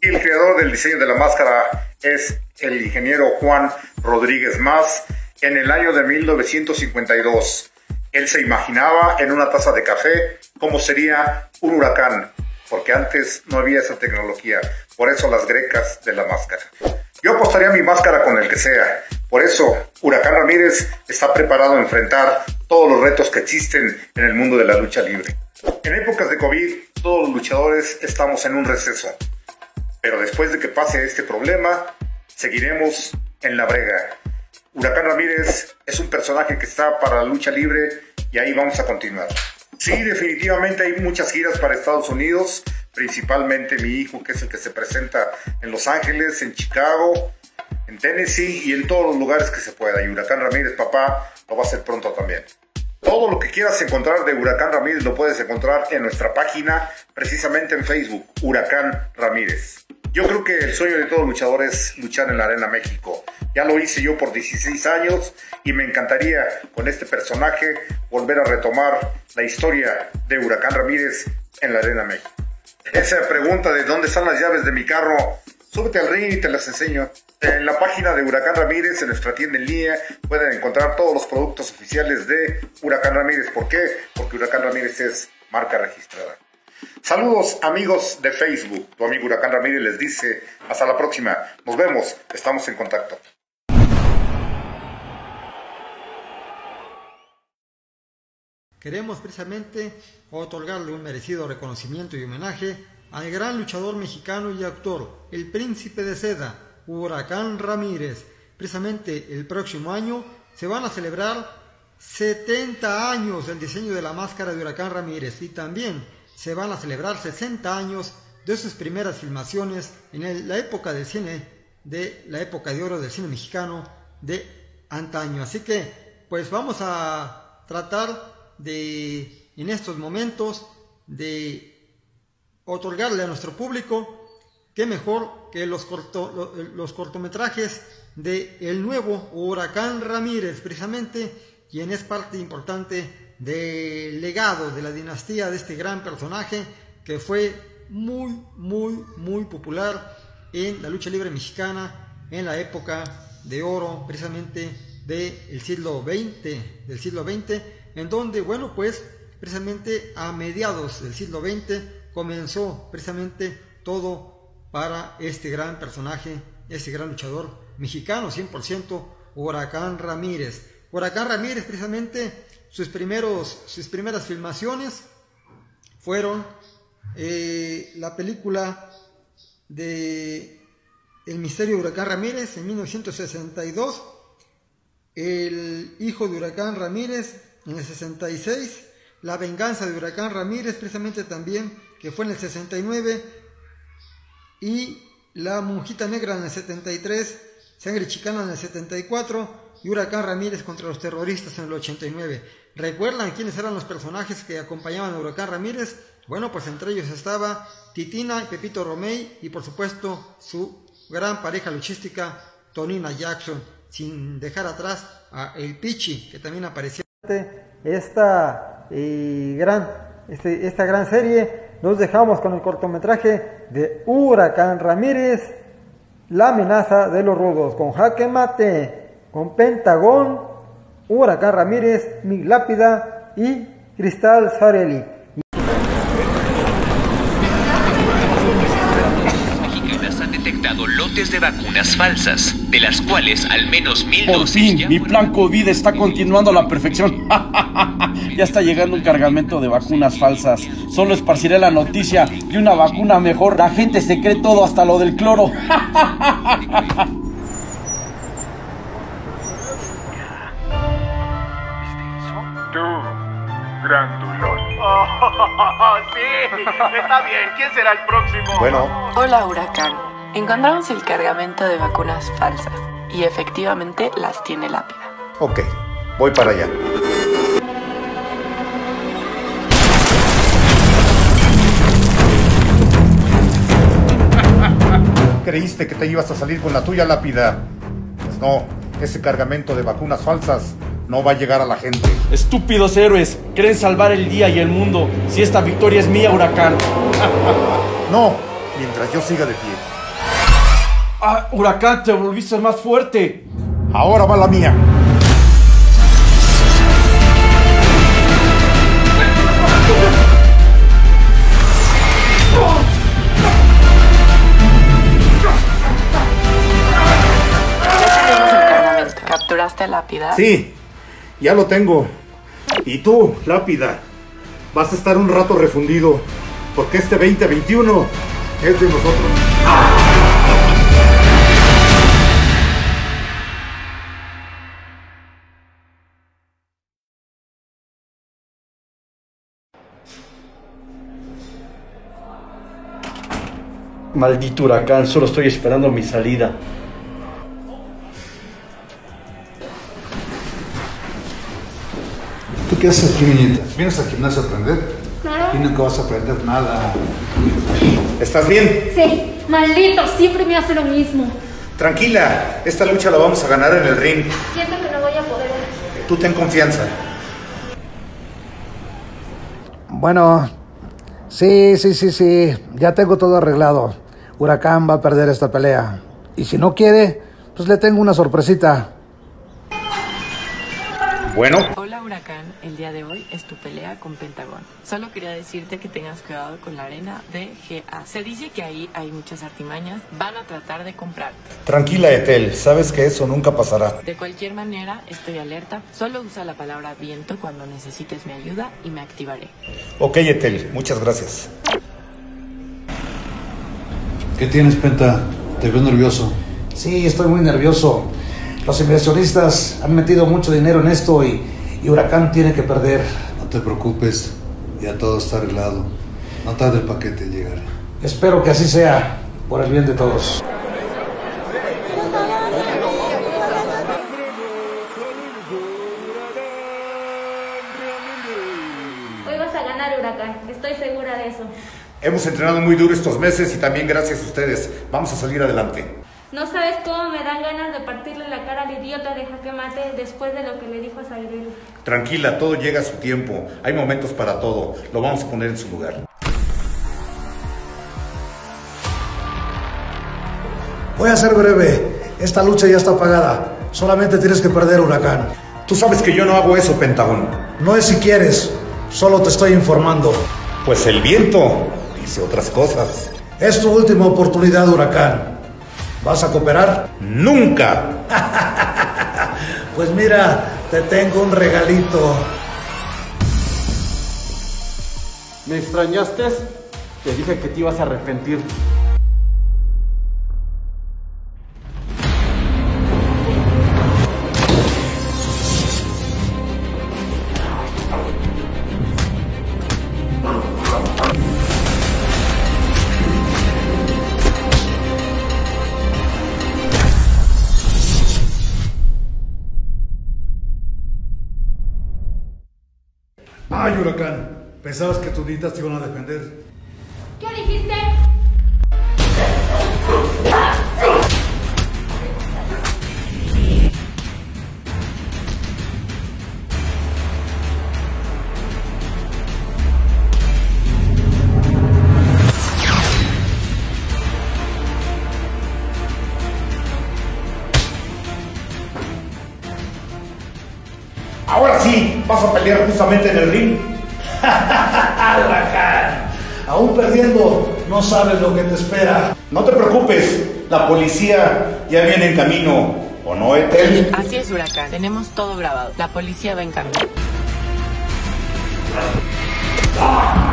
El creador del diseño de la máscara es el ingeniero Juan Rodríguez Más en el año de 1952. Él se imaginaba en una taza de café cómo sería un huracán, porque antes no había esa tecnología. Por eso las grecas de la máscara. Yo apostaría mi máscara con el que sea. Por eso, Huracán Ramírez está preparado a enfrentar todos los retos que existen en el mundo de la lucha libre. En épocas de COVID, todos los luchadores estamos en un receso. Pero después de que pase este problema, seguiremos en la brega. Huracán Ramírez es un personaje que está para la lucha libre y ahí vamos a continuar. Sí, definitivamente hay muchas giras para Estados Unidos, principalmente mi hijo, que es el que se presenta en Los Ángeles, en Chicago, en Tennessee y en todos los lugares que se pueda. Y Huracán Ramírez, papá, lo va a hacer pronto también. Todo lo que quieras encontrar de Huracán Ramírez lo puedes encontrar en nuestra página, precisamente en Facebook, Huracán Ramírez. Yo creo que el sueño de todo luchador es luchar en la Arena México. Ya lo hice yo por 16 años y me encantaría con este personaje volver a retomar la historia de Huracán Ramírez en la Arena México. Esa pregunta de dónde están las llaves de mi carro, súbete al ring y te las enseño. En la página de Huracán Ramírez, en nuestra tienda en línea, pueden encontrar todos los productos oficiales de Huracán Ramírez. ¿Por qué? Porque Huracán Ramírez es marca registrada. Saludos amigos de Facebook. Tu amigo Huracán Ramírez les dice hasta la próxima. Nos vemos. Estamos en contacto. Queremos precisamente otorgarle un merecido reconocimiento y homenaje al gran luchador mexicano y actor, el príncipe de seda, Huracán Ramírez. Precisamente el próximo año se van a celebrar 70 años del diseño de la máscara de Huracán Ramírez y también se van a celebrar 60 años de sus primeras filmaciones en la época del cine, de la época de oro del cine mexicano de antaño. Así que, pues vamos a tratar de, en estos momentos, de otorgarle a nuestro público, qué mejor que los, los cortometrajes de el nuevo Huracán Ramírez, precisamente, quien es parte importante del legado de la dinastía de este gran personaje que fue muy, muy, muy popular en la lucha libre mexicana en la época de oro, precisamente del siglo XX, del siglo XX, en donde, bueno, pues precisamente a mediados del siglo XX comenzó precisamente todo para este gran personaje, este gran luchador mexicano, 100%, Huracán Ramírez. Huracán Ramírez, precisamente, sus, primeros, sus primeras filmaciones fueron eh, la película de El misterio de Huracán Ramírez en 1962, El hijo de Huracán Ramírez en el 66, La venganza de Huracán Ramírez, precisamente también, que fue en el 69, y La monjita negra en el 73, Sangre chicana en el 74 y Huracán Ramírez contra los terroristas en el 89. ¿Recuerdan quiénes eran los personajes que acompañaban a Huracán Ramírez? Bueno, pues entre ellos estaba Titina y Pepito Romey y por supuesto su gran pareja luchística Tonina Jackson, sin dejar atrás a El Pichi, que también aparecía esta, eh, gran, este, esta gran serie, nos dejamos con el cortometraje de Huracán Ramírez, La amenaza de los rudos, con Jaque Mate, con Pentagón, Huracán Ramírez, Mi Lápida y Cristal Sarelli. De vacunas falsas, de las cuales al menos mil Por fin, mi plan COVID está continuando a la perfección. ya está llegando un cargamento de vacunas falsas. Solo esparciré la noticia de una vacuna mejor. La gente se cree todo hasta lo del cloro. Grandulón. Oh, sí, está bien. ¿Quién será el próximo? Bueno. Hola, huracán. Encontramos el cargamento de vacunas falsas y efectivamente las tiene lápida. Ok, voy para allá. Creíste que te ibas a salir con la tuya lápida. Pues no, ese cargamento de vacunas falsas no va a llegar a la gente. Estúpidos héroes, creen salvar el día y el mundo si esta victoria es mía, huracán. No, mientras yo siga de pie. Ah, huracán, te volviste más fuerte. Ahora va la mía. ¿Capturaste a Lápida? Sí, ya lo tengo. Y tú, Lápida, vas a estar un rato refundido, porque este 2021 es de nosotros. Maldito huracán, solo estoy esperando mi salida. ¿Tú qué haces aquí, niñita? ¿Vienes al gimnasio a aprender? Claro. Y nunca vas a aprender nada. ¿Estás bien? Sí, maldito, siempre me hace lo mismo. Tranquila, esta lucha la vamos a ganar en el ring. Siento que no voy a poder. Tú ten confianza. Bueno, sí, sí, sí, sí. Ya tengo todo arreglado. Huracán va a perder esta pelea. Y si no quiere, pues le tengo una sorpresita. Bueno, Hola Huracán, el día de hoy es tu pelea con Pentagón. Solo quería decirte que tengas cuidado con la arena de GA. Se dice que ahí hay muchas artimañas, van a tratar de comprarte. tranquila, Etel, sabes que eso nunca pasará. De cualquier manera, estoy alerta. Solo usa la palabra viento cuando necesites mi ayuda y me activaré. Ok, Etel, muchas gracias. ¿Qué tienes, Penta? Te veo nervioso. Sí, estoy muy nervioso. Los inversionistas han metido mucho dinero en esto y, y Huracán tiene que perder. No te preocupes, ya todo está arreglado. No tarde el paquete en llegar. Espero que así sea, por el bien de todos. Hoy vas a ganar, Huracán. Estoy segura de eso. Hemos entrenado muy duro estos meses y también gracias a ustedes. Vamos a salir adelante. No sabes cómo me dan ganas de partirle la cara al idiota de Jaque Mate después de lo que le dijo a Zagreb. Tranquila, todo llega a su tiempo. Hay momentos para todo. Lo vamos a poner en su lugar. Voy a ser breve. Esta lucha ya está pagada. Solamente tienes que perder, Huracán. Tú sabes que yo no hago eso, Pentagón. No es si quieres, solo te estoy informando. Pues el viento dice otras cosas. Es tu última oportunidad, Huracán. ¿Vas a cooperar? Nunca. Pues mira, te tengo un regalito. ¿Me extrañaste? Te dije que te ibas a arrepentir. Pensabas que tus nitas te iban a defender. ¿Qué dijiste? Ahora sí, vas a pelear justamente en el ring. Aún perdiendo, no sabes lo que te espera. No te preocupes, la policía ya viene en camino. ¿O no, Etel? Así es, Huracán. Tenemos todo grabado. La policía va en camino. Así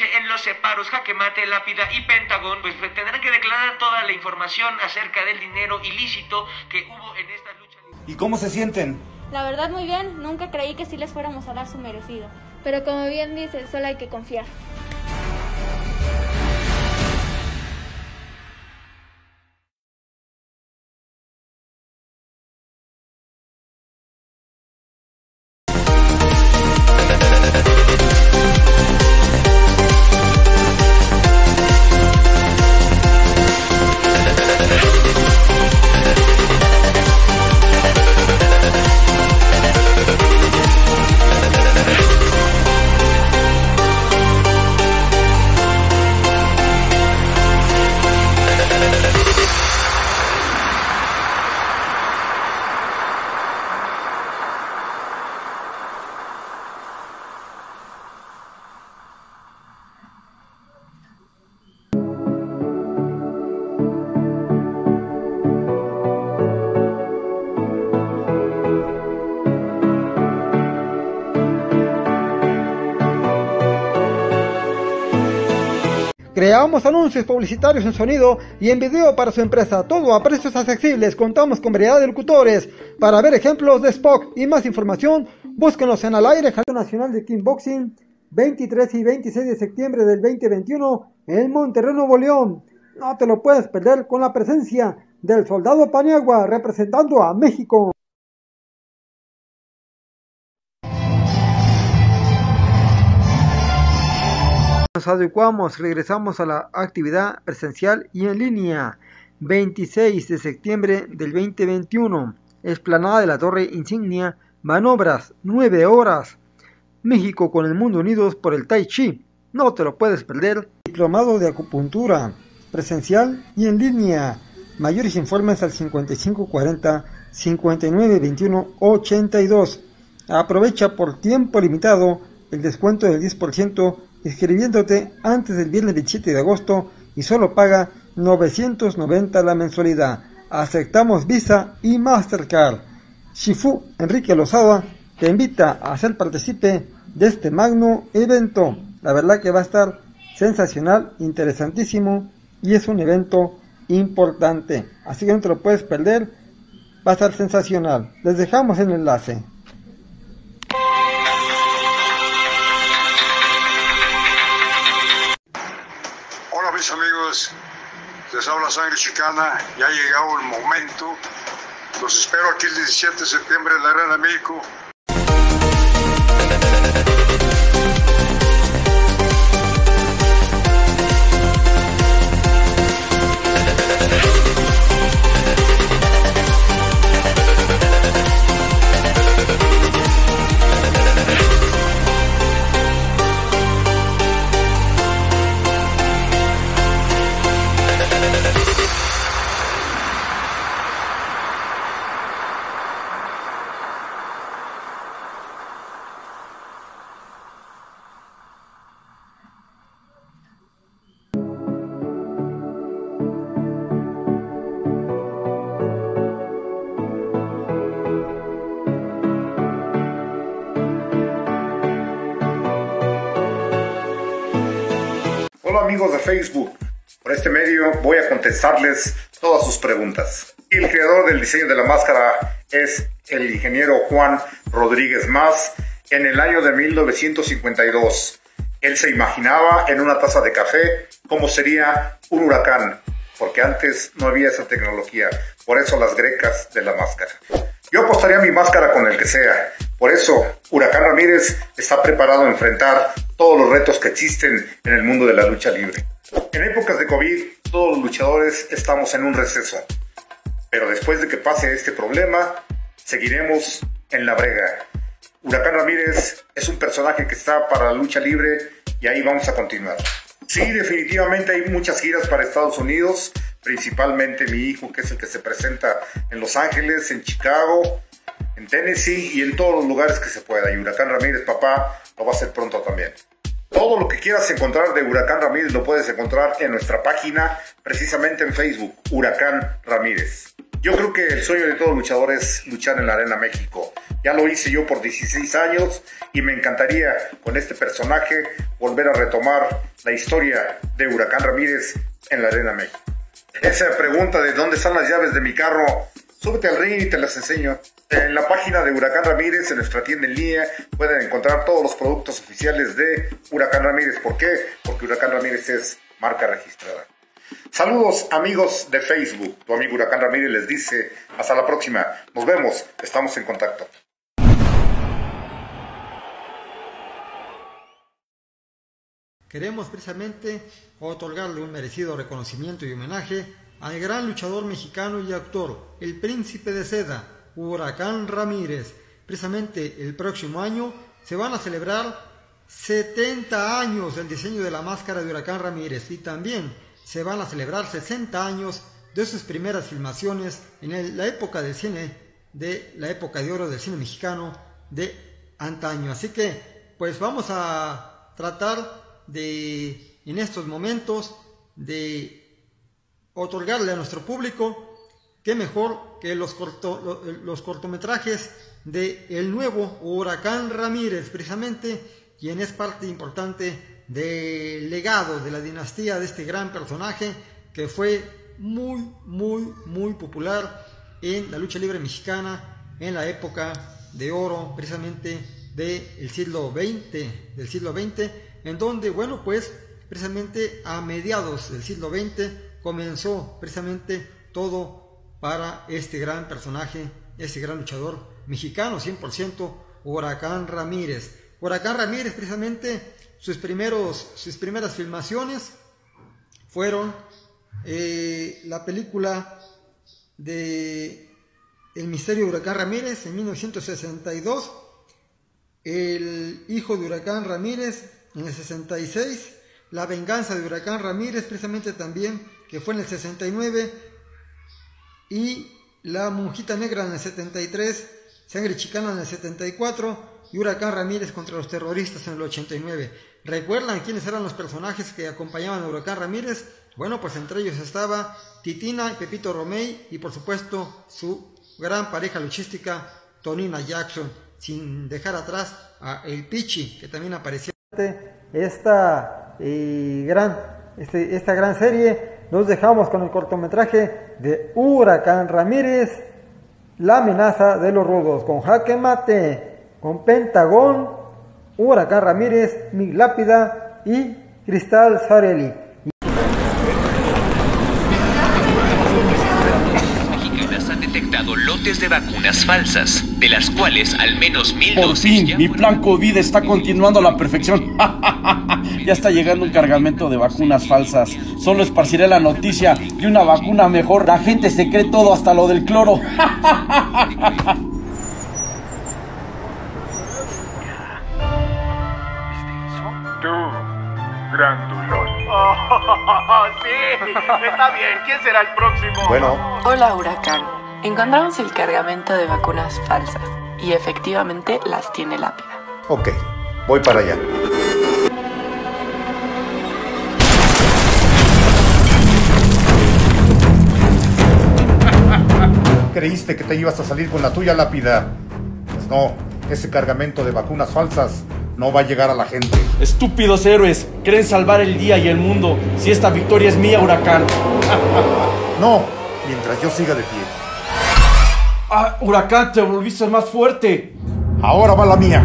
noche en los separos, jaque mate, lápida y pentagón, pues tendrán que declarar toda la información acerca del dinero ilícito que hubo en esta lucha. ¿Y cómo se sienten? La verdad, muy bien. Nunca creí que sí les fuéramos a dar su merecido. Pero como bien dices, solo hay que confiar. Creamos anuncios publicitarios en sonido y en video para su empresa, todo a precios accesibles. Contamos con variedad de locutores. Para ver ejemplos de Spock y más información, búsquenos en al aire Nacional de Kickboxing 23 y 26 de septiembre del 2021 en Monterrey, Nuevo León. No te lo puedes perder con la presencia del soldado Paniagua representando a México. Nos adecuamos, regresamos a la actividad presencial y en línea. 26 de septiembre del 2021. Esplanada de la Torre Insignia. Manobras, 9 horas. México con el mundo unidos por el Tai Chi. No te lo puedes perder. Diplomado de acupuntura. Presencial y en línea. Mayores informes al 5540 5921 82. Aprovecha por tiempo limitado el descuento del 10% inscribiéndote antes del viernes 27 de agosto y solo paga 990 la mensualidad. Aceptamos Visa y Mastercard. Shifu Enrique Lozada te invita a ser partícipe de este magno evento. La verdad que va a estar sensacional, interesantísimo y es un evento importante. Así que no te lo puedes perder. Va a estar sensacional. Les dejamos el enlace. Les habla Sangre Chicana, ya ha llegado el momento. Los espero aquí el 17 de septiembre en la Arena México. Amigos de Facebook, por este medio voy a contestarles todas sus preguntas. El creador del diseño de la máscara es el ingeniero Juan Rodríguez Más en el año de 1952. Él se imaginaba en una taza de café cómo sería un huracán, porque antes no había esa tecnología. Por eso las grecas de la máscara. Yo apostaría mi máscara con el que sea. Por eso, Huracán Ramírez está preparado a enfrentar todos los retos que existen en el mundo de la lucha libre. En épocas de COVID, todos los luchadores estamos en un receso. Pero después de que pase este problema, seguiremos en la brega. Huracán Ramírez es un personaje que está para la lucha libre y ahí vamos a continuar. Sí, definitivamente hay muchas giras para Estados Unidos, principalmente mi hijo que es el que se presenta en Los Ángeles, en Chicago, en Tennessee y en todos los lugares que se pueda. Y Huracán Ramírez, papá, lo va a hacer pronto también. Todo lo que quieras encontrar de Huracán Ramírez lo puedes encontrar en nuestra página, precisamente en Facebook, Huracán Ramírez. Yo creo que el sueño de todo luchador es luchar en la Arena México. Ya lo hice yo por 16 años y me encantaría con este personaje volver a retomar la historia de Huracán Ramírez en la Arena México. Esa pregunta de dónde están las llaves de mi carro, súbete al ring y te las enseño. En la página de Huracán Ramírez, en nuestra tienda en línea, pueden encontrar todos los productos oficiales de Huracán Ramírez. ¿Por qué? Porque Huracán Ramírez es marca registrada. Saludos amigos de Facebook. Tu amigo Huracán Ramírez les dice hasta la próxima. Nos vemos. Estamos en contacto. Queremos precisamente otorgarle un merecido reconocimiento y homenaje al gran luchador mexicano y actor, el príncipe de seda, Huracán Ramírez. Precisamente el próximo año se van a celebrar 70 años del diseño de la máscara de Huracán Ramírez y también se van a celebrar 60 años de sus primeras filmaciones en la época del cine, de la época de oro del cine mexicano de antaño. Así que, pues vamos a tratar de, en estos momentos, de otorgarle a nuestro público qué mejor que los, los cortometrajes de el nuevo Huracán Ramírez, precisamente, quien es parte importante del legado de la dinastía de este gran personaje que fue muy, muy, muy popular en la lucha libre mexicana en la época de oro precisamente del siglo XX, del siglo XX, en donde, bueno, pues precisamente a mediados del siglo XX comenzó precisamente todo para este gran personaje, este gran luchador mexicano 100%, Huracán Ramírez. Huracán Ramírez precisamente sus, primeros, sus primeras filmaciones fueron eh, la película de El misterio de Huracán Ramírez en 1962, El hijo de Huracán Ramírez en el 66, La venganza de Huracán Ramírez precisamente también, que fue en el 69, y La monjita negra en el 73, Sangre chicana en el 74 y Huracán Ramírez contra los terroristas en el 89. ¿Recuerdan quiénes eran los personajes que acompañaban a Huracán Ramírez? Bueno, pues entre ellos estaba Titina y Pepito Romey y por supuesto su gran pareja luchística Tonina Jackson, sin dejar atrás a El Pichi, que también aparecía. Esta, eh, gran, este, esta gran serie nos dejamos con el cortometraje de Huracán Ramírez, La amenaza de los rudos, con jaque mate, con Pentagón, Huracán Ramírez, Mi Lápida y Cristal Sarelli. Falsas, de las cuales al menos mil Por fin, mi plan COVID está continuando a la perfección. ya está llegando un cargamento de vacunas falsas. Solo esparciré la noticia de una vacuna mejor. La gente se cree todo hasta lo del cloro. Sí, está bien. ¿Quién será el próximo? Bueno, Hola Huracán. Encontramos el cargamento de vacunas falsas y efectivamente las tiene lápida. ok, voy para allá. ¿Creíste que te ibas a salir con la tuya lápida? Pues no, ese cargamento de vacunas falsas no va a llegar a la gente. Estúpidos héroes, creen salvar el día y el mundo. Si esta victoria es mía, huracán. No, mientras yo siga de pie. Ah, huracán, te volviste más fuerte. Ahora va la mía.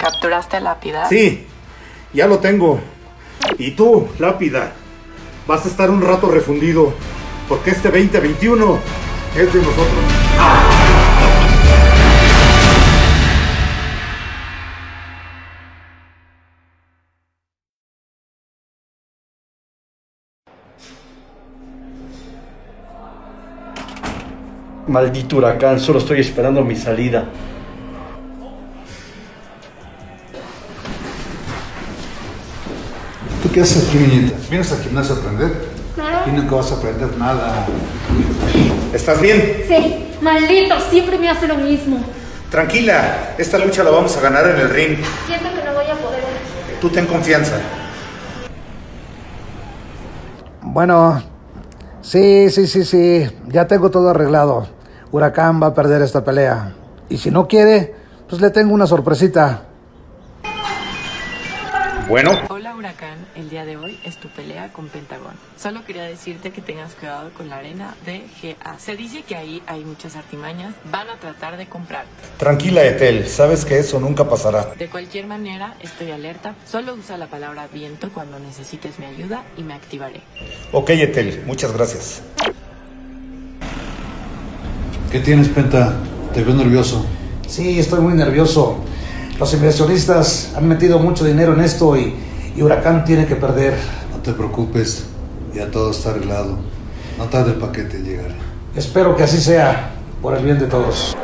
¿Capturaste a lápida? Sí, ya lo tengo. Y tú, lápida, vas a estar un rato refundido, porque este 2021 es de nosotros. Maldito huracán, solo estoy esperando mi salida. ¿Tú qué haces aquí, niñita? ¿Vienes al gimnasio a aprender? Claro. Y nunca vas a aprender nada. ¿Estás bien? Sí, maldito, siempre me hace lo mismo. Tranquila, esta lucha la vamos a ganar en el ring. Siento que no voy a poder. Tú ten confianza. Bueno, sí, sí, sí, sí, ya tengo todo arreglado. Huracán va a perder esta pelea. Y si no quiere, pues le tengo una sorpresita. Bueno, el día de hoy es tu pelea con Pentagón. Solo quería decirte que tengas cuidado con la arena de GA. Se dice que ahí hay muchas artimañas, van a tratar de comprarte. tranquila, Etel, sabes que eso nunca pasará. De cualquier manera, estoy alerta. Solo usa la palabra viento cuando necesites mi ayuda y me activaré. Ok, Etel, muchas gracias. ¿Qué tienes, Penta? Te veo nervioso. Sí, estoy muy nervioso. Los inversionistas han metido mucho dinero en esto y, y Huracán tiene que perder. No te preocupes, ya todo está arreglado. No tarde el paquete en llegar. Espero que así sea, por el bien de todos.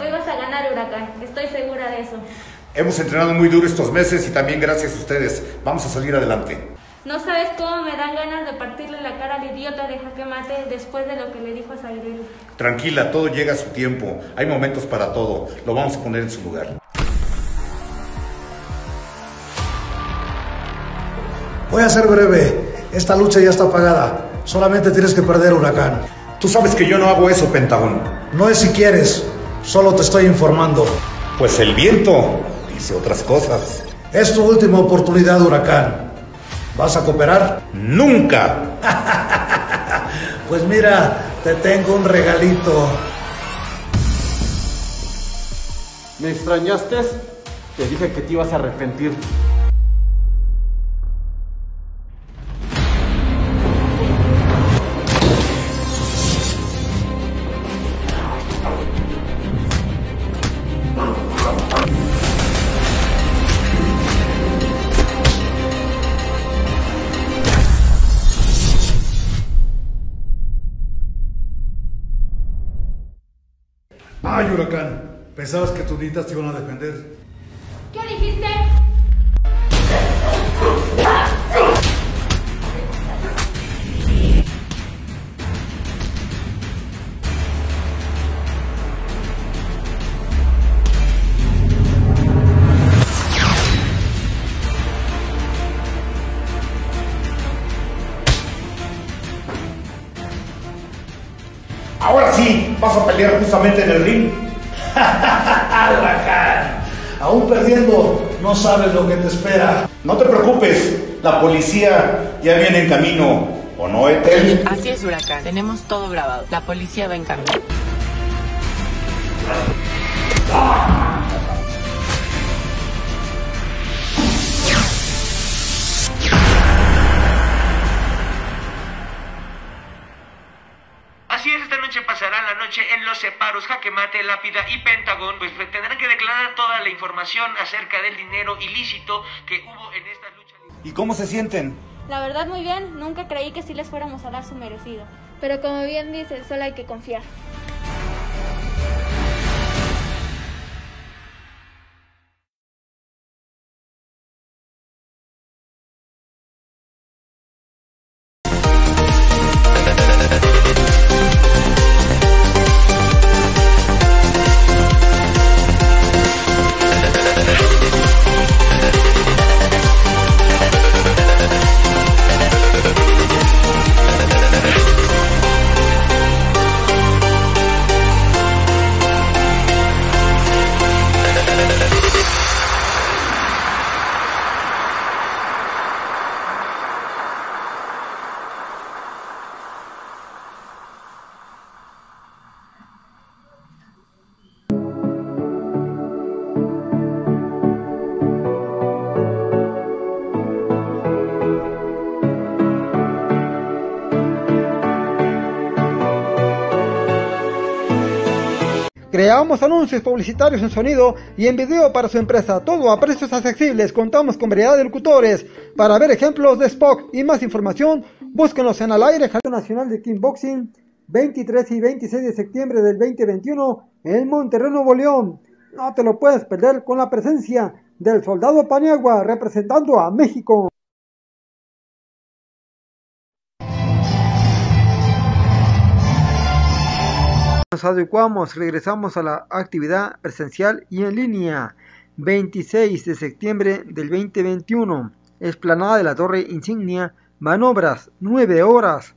Hoy vas a ganar, Huracán. Estoy segura de eso. Hemos entrenado muy duro estos meses y también gracias a ustedes. Vamos a salir adelante. No sabes cómo me dan ganas de partirle la cara al después de lo que le dijo a Zairel. Tranquila, todo llega a su tiempo. Hay momentos para todo. Lo vamos a poner en su lugar. Voy a ser breve. Esta lucha ya está pagada. Solamente tienes que perder Huracán. Tú sabes que yo no hago eso, Pentagón. No es si quieres. Solo te estoy informando. Pues el viento dice otras cosas. Es tu última oportunidad, Huracán. ¿Vas a cooperar? ¡Nunca! pues mira, te tengo un regalito. ¿Me extrañaste? Te dije que te ibas a arrepentir. Pensabas que tus nitas te iban a defender. ¿Qué dijiste? Ahora sí, vas a pelear justamente en el ring. Sabes lo que te espera. No te preocupes, la policía ya viene en camino. ¿O no, Etel? Así es, Huracán. Tenemos todo grabado. La policía va en camino. Pasará la noche en los separos, jaque mate, lápida y pentagón, pues tendrán que declarar toda la información acerca del dinero ilícito que hubo en esta lucha. ¿Y cómo se sienten? La verdad muy bien, nunca creí que sí les fuéramos a dar su merecido. Pero como bien dices, solo hay que confiar. Creamos anuncios publicitarios en sonido y en video para su empresa, todo a precios accesibles. Contamos con variedad de locutores. Para ver ejemplos de Spock y más información, búsquenos en al aire Nacional de Kickboxing 23 y 26 de septiembre del 2021 en Monterrey, Nuevo León. No te lo puedes perder con la presencia del soldado Paniagua representando a México. Nos adecuamos, regresamos a la actividad presencial y en línea. 26 de septiembre del 2021. Esplanada de la Torre Insignia. Manobras, 9 horas.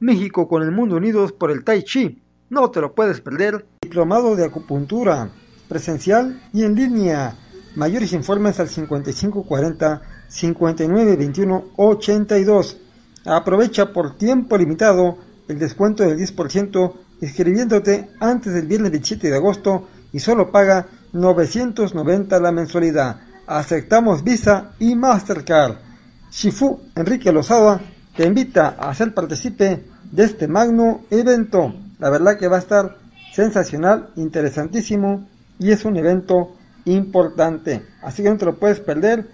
México con el mundo unidos por el Tai Chi. No te lo puedes perder. Diplomado de acupuntura. Presencial y en línea. Mayores informes al 5540 5921 82. Aprovecha por tiempo limitado el descuento del 10% inscribiéndote antes del viernes 27 de agosto y solo paga 990 la mensualidad. Aceptamos Visa y Mastercard. Shifu Enrique Lozada te invita a ser partícipe de este magno evento. La verdad que va a estar sensacional, interesantísimo y es un evento importante. Así que no te lo puedes perder.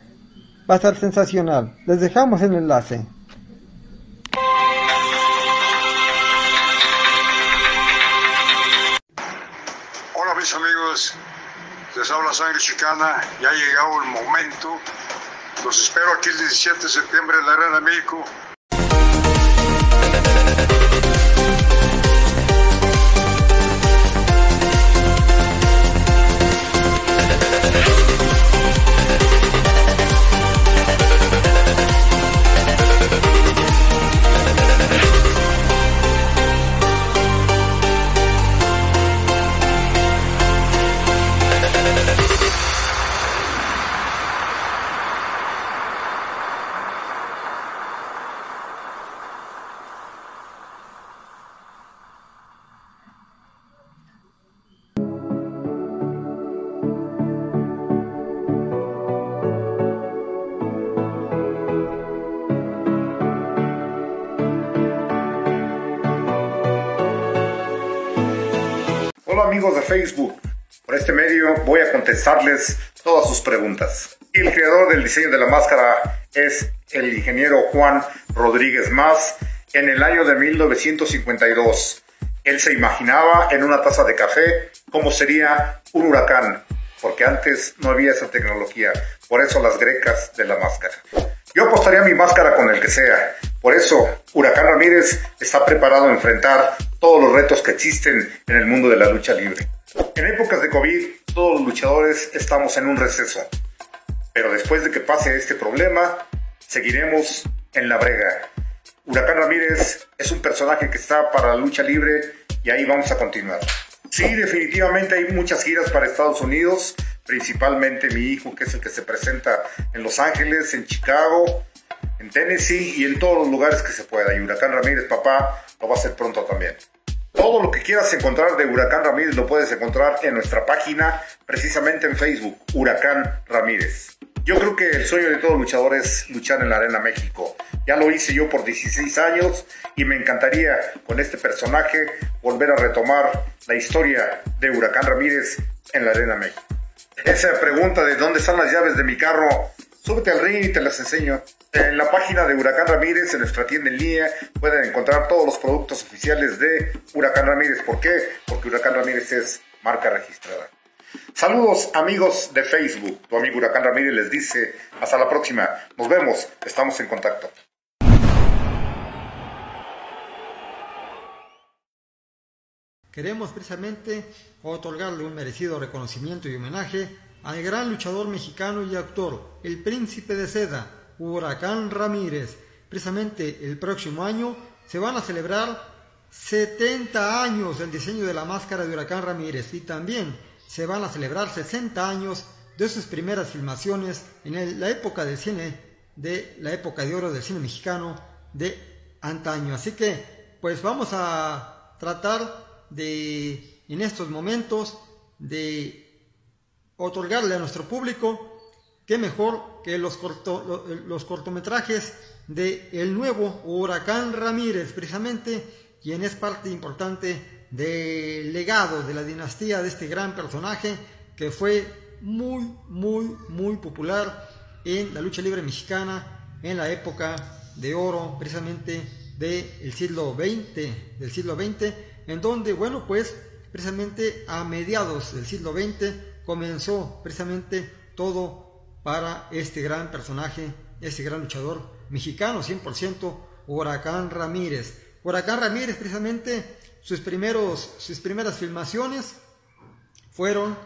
Va a estar sensacional. Les dejamos el enlace. Amigos, les habla Sangre Chicana, ya ha llegado el momento Los espero aquí el 17 de septiembre en la Arena México. Amigos de Facebook, por este medio voy a contestarles todas sus preguntas. El creador del diseño de la máscara es el ingeniero Juan Rodríguez Más en el año de 1952. Él se imaginaba en una taza de café cómo sería un huracán, porque antes no había esa tecnología, por eso las grecas de la máscara. Yo apostaría mi máscara con el que sea, por eso Huracán Ramírez está preparado a enfrentar todos los retos que existen en el mundo de la lucha libre. En épocas de COVID, todos los luchadores estamos en un receso, pero después de que pase este problema, seguiremos en la brega. Huracán Ramírez es un personaje que está para la lucha libre y ahí vamos a continuar. Sí, definitivamente hay muchas giras para Estados Unidos, principalmente mi hijo, que es el que se presenta en Los Ángeles, en Chicago, en Tennessee y en todos los lugares que se pueda. Y Huracán Ramírez, papá, lo va a hacer pronto también. Todo lo que quieras encontrar de Huracán Ramírez lo puedes encontrar en nuestra página, precisamente en Facebook, Huracán Ramírez. Yo creo que el sueño de todo luchador es luchar en la Arena México. Ya lo hice yo por 16 años y me encantaría con este personaje volver a retomar la historia de Huracán Ramírez en la Arena México. Esa pregunta de dónde están las llaves de mi carro, súbete al ring y te las enseño. En la página de Huracán Ramírez, en nuestra tienda en línea, pueden encontrar todos los productos oficiales de Huracán Ramírez. ¿Por qué? Porque Huracán Ramírez es marca registrada. Saludos amigos de Facebook. Tu amigo Huracán Ramírez les dice, hasta la próxima. Nos vemos, estamos en contacto. Queremos precisamente otorgarle un merecido reconocimiento y homenaje al gran luchador mexicano y actor, el príncipe de seda, Huracán Ramírez. Precisamente el próximo año se van a celebrar 70 años del diseño de la máscara de Huracán Ramírez y también se van a celebrar 60 años de sus primeras filmaciones en el- la época del cine, de la época de oro del cine mexicano de antaño. Así que, pues vamos a tratar de, en estos momentos, de otorgarle a nuestro público, qué mejor que los, corto- lo- los cortometrajes de el nuevo Huracán Ramírez, precisamente, quien es parte importante del legado de la dinastía de este gran personaje que fue muy, muy, muy popular en la lucha libre mexicana en la época de oro, precisamente del siglo XX, del siglo XX, en donde, bueno, pues precisamente a mediados del siglo XX comenzó precisamente todo para este gran personaje, este gran luchador mexicano, 100% Huracán Ramírez. Huracán Ramírez, precisamente, sus, primeros, sus primeras filmaciones fueron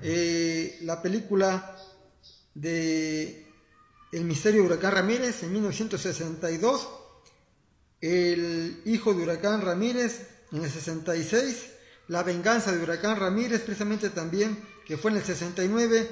eh, la película de El misterio de Huracán Ramírez en 1962, El hijo de Huracán Ramírez en el 66, La venganza de Huracán Ramírez precisamente también, que fue en el 69,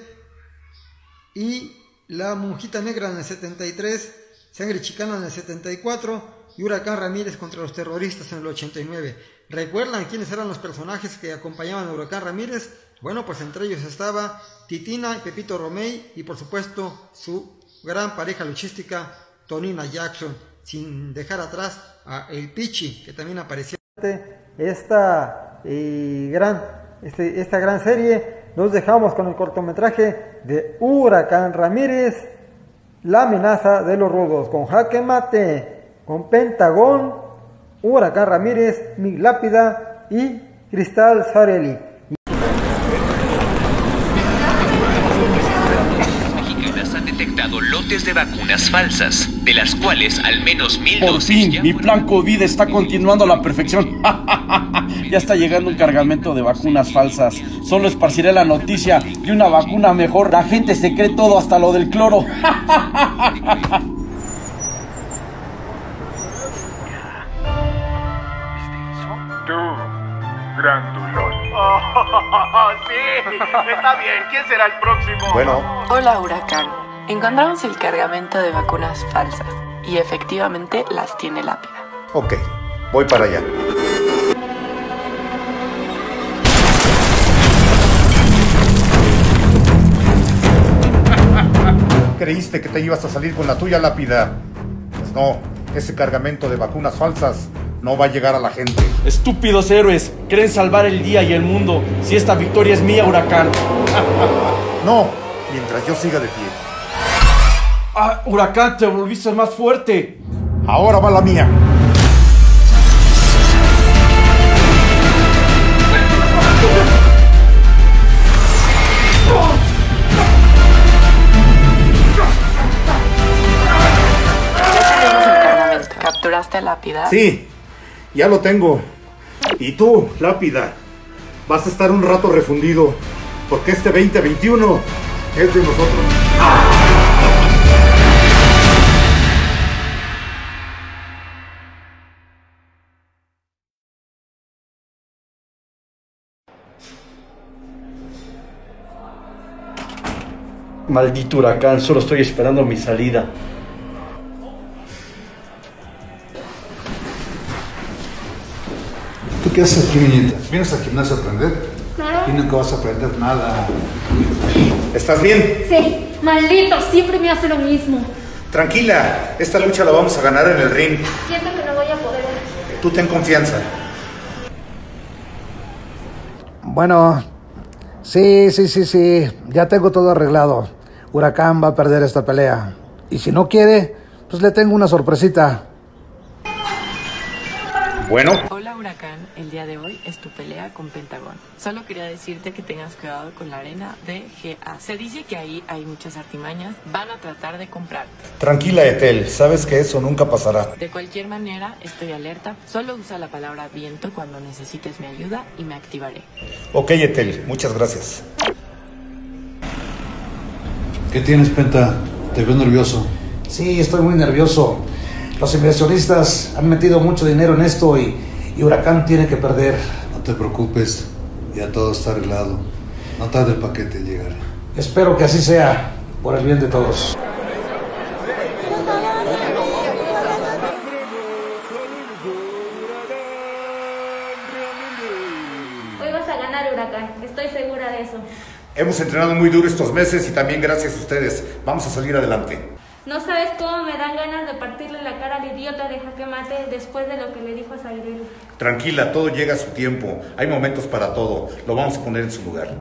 y La monjita negra en el 73, Sangre chicana en el 74 y Huracán Ramírez contra los terroristas en el 89. ¿Recuerdan quiénes eran los personajes que acompañaban a Huracán Ramírez? Bueno, pues entre ellos estaba Titina y Pepito Romey y por supuesto su gran pareja luchística Tonina Jackson, sin dejar atrás a El Pichi, que también aparecía. Esta, eh, gran, este- esta gran serie nos dejamos con el cortometraje de Huracán Ramírez, La amenaza de los rudos, con Jaque Mate, con Pentagón, Huracán Ramírez, Mig Lápida y Cristal Sarelli. Falsas, de las cuales al menos mil Por dosis fin, mi plan COVID está continuando a la perfección. ya está llegando un cargamento de vacunas falsas. Solo esparciré la noticia de una vacuna mejor. La gente se cree todo hasta lo del cloro. Tú, grandulón. sí, está bien. ¿Quién será el próximo? Bueno, Hola, huracán. Encontramos el cargamento de vacunas falsas y efectivamente las tiene lápida. ok, voy para allá. ¿Creíste que te ibas a salir con la tuya lápida? Pues no, ese cargamento de vacunas falsas no va a llegar a la gente. Estúpidos héroes, creen salvar el día y el mundo. Si esta victoria es mía, huracán. No, mientras yo siga de pie. Ah, huracán, te volviste más fuerte. Ahora va la mía. Ya tenemos el cargamento. ¿Capturaste a lápida? Sí, ya lo tengo. Y tú, lápida, vas a estar un rato refundido, porque este 2021 es de nosotros. Maldito huracán, solo estoy esperando mi salida. ¿Tú qué haces aquí, niñita? ¿Vienes al gimnasio a aprender? Claro. Y nunca vas a aprender nada. ¿Estás bien? Sí, maldito, siempre me hace lo mismo. Tranquila, esta lucha la vamos a ganar en el ring. Siento que no voy a poder. Tú ten confianza. Bueno, sí, sí, sí, sí, ya tengo todo arreglado. Huracán va a perder esta pelea. Y si no quiere, pues le tengo una sorpresita. Bueno, Hola, huracán. El día de hoy es tu pelea con Pentagón. Solo quería decirte que tengas cuidado con la arena de GA. Se dice que ahí hay muchas artimañas. Van a tratar de comprarte. tranquila, Etel, sabes que eso nunca pasará. De cualquier manera, estoy alerta. Solo usa la palabra viento cuando necesites mi ayuda y me activaré. Ok, Etel, muchas gracias. ¿Qué tienes, Penta? Te veo nervioso. Sí, estoy muy nervioso. Los inversionistas han metido mucho dinero en esto y, y Huracán tiene que perder. No te preocupes, ya todo está arreglado. No tarde el paquete en llegar. Espero que así sea, por el bien de todos. Hoy vas a ganar, huracán. Estoy segura de eso. Hemos entrenado muy duro estos meses y también gracias a ustedes. Vamos a salir adelante. No sabes cómo me dan ganas de partirle la cara al idiota de Jaque Mate después de lo que le dijo a Zairelu. Tranquila, todo llega a su tiempo. Hay momentos para todo. Lo vamos a poner en su lugar.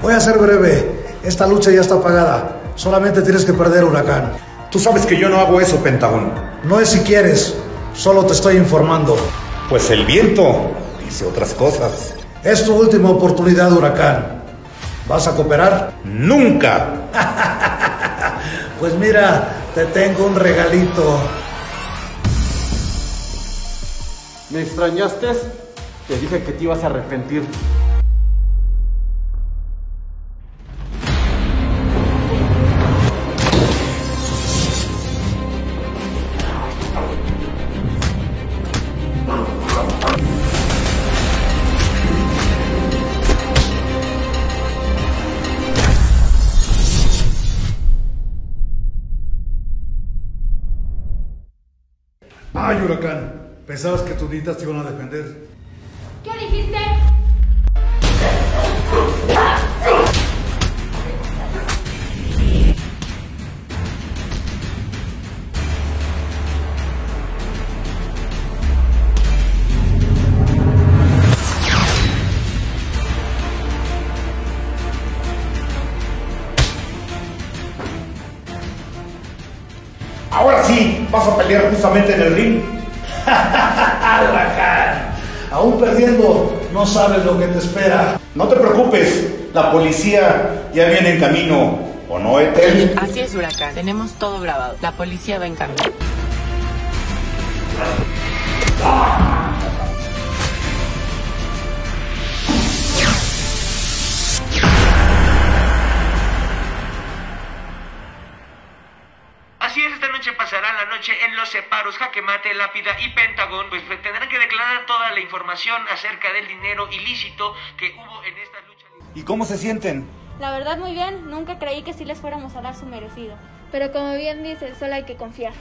Voy a ser breve. Esta lucha ya está pagada. Solamente tienes que perder, Huracán. Tú sabes que yo no hago eso, Pentagón. No es si quieres, solo te estoy informando. Pues el viento dice otras cosas. Es tu última oportunidad, Huracán. ¿Vas a cooperar? Nunca. Pues mira, te tengo un regalito. ¿Me extrañaste? Te dije que te ibas a arrepentir. Pensabas que tus nitas te iban a defender. ¿Qué dijiste? Ahora sí, vas a pelear justamente en el ring. Huracán, aún perdiendo, no sabes lo que te espera. No te preocupes, la policía ya viene en camino, ¿o no, Etel? Así es, Huracán. Tenemos todo grabado. La policía va en camino. En los separos, jaque mate, lápida y pentagón, pues tendrán que declarar toda la información acerca del dinero ilícito que hubo en esta lucha. ¿Y cómo se sienten? La verdad muy bien, nunca creí que sí les fuéramos a dar su merecido. Pero como bien dices, solo hay que confiar.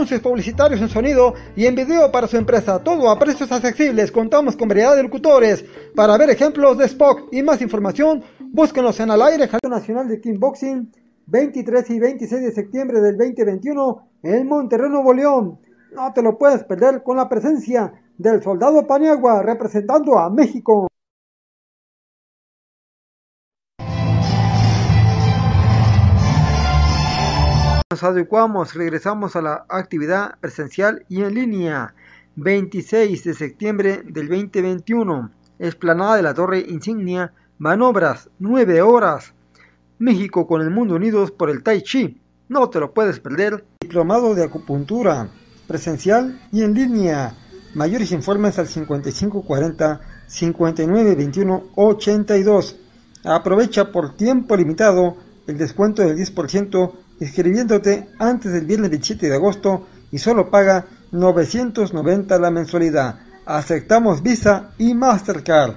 Anuncios publicitarios en sonido y en video para su empresa, todo a precios accesibles. Contamos con variedad de locutores. Para ver ejemplos de Spock y más información, búsquenos en Al Aire Nacional de Kickboxing 23 y 26 de septiembre del 2021 en Monterrey, Nuevo León. No te lo puedes perder con la presencia del soldado Paniagua representando a México. Nos adecuamos, regresamos a la actividad presencial y en línea. 26 de septiembre del 2021. Esplanada de la Torre Insignia. Manobras, 9 horas. México con el mundo unidos por el Tai Chi. No te lo puedes perder. Diplomado de acupuntura. Presencial y en línea. Mayores informes al 5540 5921 82. Aprovecha por tiempo limitado el descuento del 10% inscribiéndote antes del viernes 27 de agosto y solo paga 990 la mensualidad. Aceptamos Visa y Mastercard.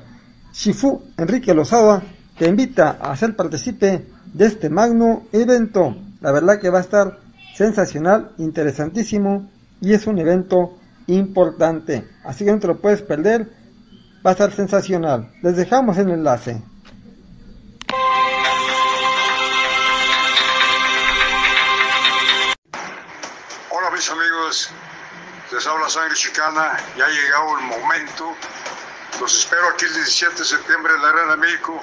Shifu Enrique Lozada te invita a ser partícipe de este magno evento. La verdad que va a estar sensacional, interesantísimo y es un evento importante. Así que no te lo puedes perder. Va a estar sensacional. Les dejamos el enlace. Les habla Sangre Chicana, ya ha llegado el momento. Los espero aquí el 17 de septiembre en la Arena México